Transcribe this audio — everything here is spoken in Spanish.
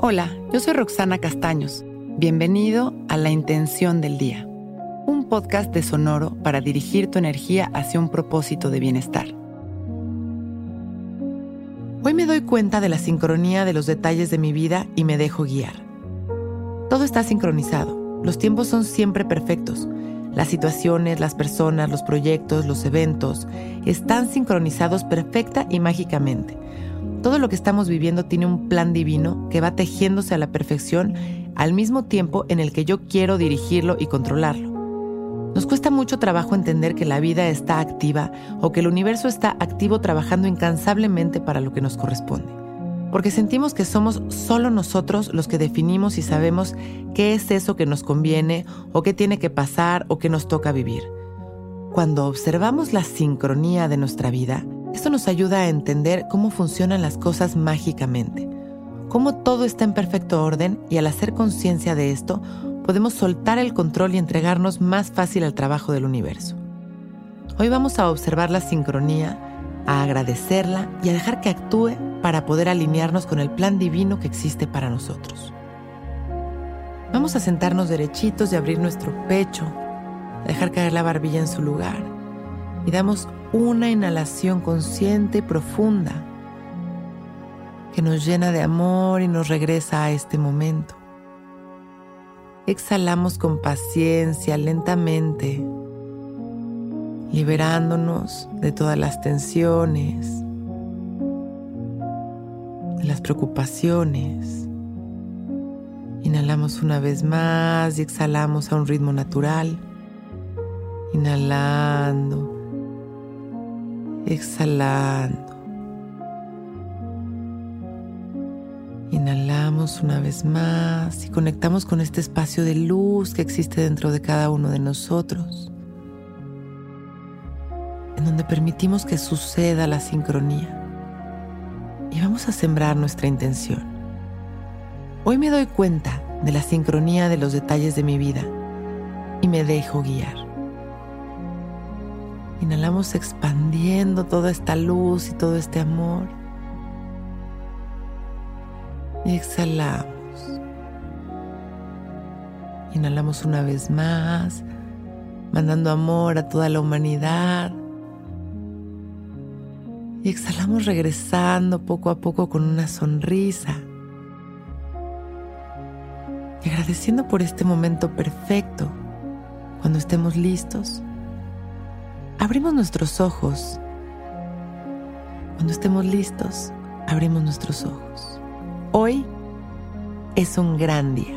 Hola, yo soy Roxana Castaños. Bienvenido a La Intención del Día, un podcast de Sonoro para dirigir tu energía hacia un propósito de bienestar. Hoy me doy cuenta de la sincronía de los detalles de mi vida y me dejo guiar. Todo está sincronizado, los tiempos son siempre perfectos. Las situaciones, las personas, los proyectos, los eventos están sincronizados perfecta y mágicamente todo lo que estamos viviendo tiene un plan divino que va tejiéndose a la perfección al mismo tiempo en el que yo quiero dirigirlo y controlarlo. Nos cuesta mucho trabajo entender que la vida está activa o que el universo está activo trabajando incansablemente para lo que nos corresponde. Porque sentimos que somos solo nosotros los que definimos y sabemos qué es eso que nos conviene o qué tiene que pasar o qué nos toca vivir. Cuando observamos la sincronía de nuestra vida, esto nos ayuda a entender cómo funcionan las cosas mágicamente, cómo todo está en perfecto orden y al hacer conciencia de esto, podemos soltar el control y entregarnos más fácil al trabajo del universo. Hoy vamos a observar la sincronía, a agradecerla y a dejar que actúe para poder alinearnos con el plan divino que existe para nosotros. Vamos a sentarnos derechitos y abrir nuestro pecho, dejar caer la barbilla en su lugar y damos una inhalación consciente y profunda que nos llena de amor y nos regresa a este momento. Exhalamos con paciencia, lentamente, liberándonos de todas las tensiones, de las preocupaciones. Inhalamos una vez más y exhalamos a un ritmo natural. Inhalando exhalando. Inhalamos una vez más y conectamos con este espacio de luz que existe dentro de cada uno de nosotros, en donde permitimos que suceda la sincronía. Y vamos a sembrar nuestra intención. Hoy me doy cuenta de la sincronía de los detalles de mi vida y me dejo guiar. Inhalamos expandiendo toda esta luz y todo este amor. Y exhalamos. Inhalamos una vez más, mandando amor a toda la humanidad. Y exhalamos regresando poco a poco con una sonrisa. Y agradeciendo por este momento perfecto. Cuando estemos listos, abrimos nuestros ojos. Cuando estemos listos, abrimos nuestros ojos. Hoy es un gran día.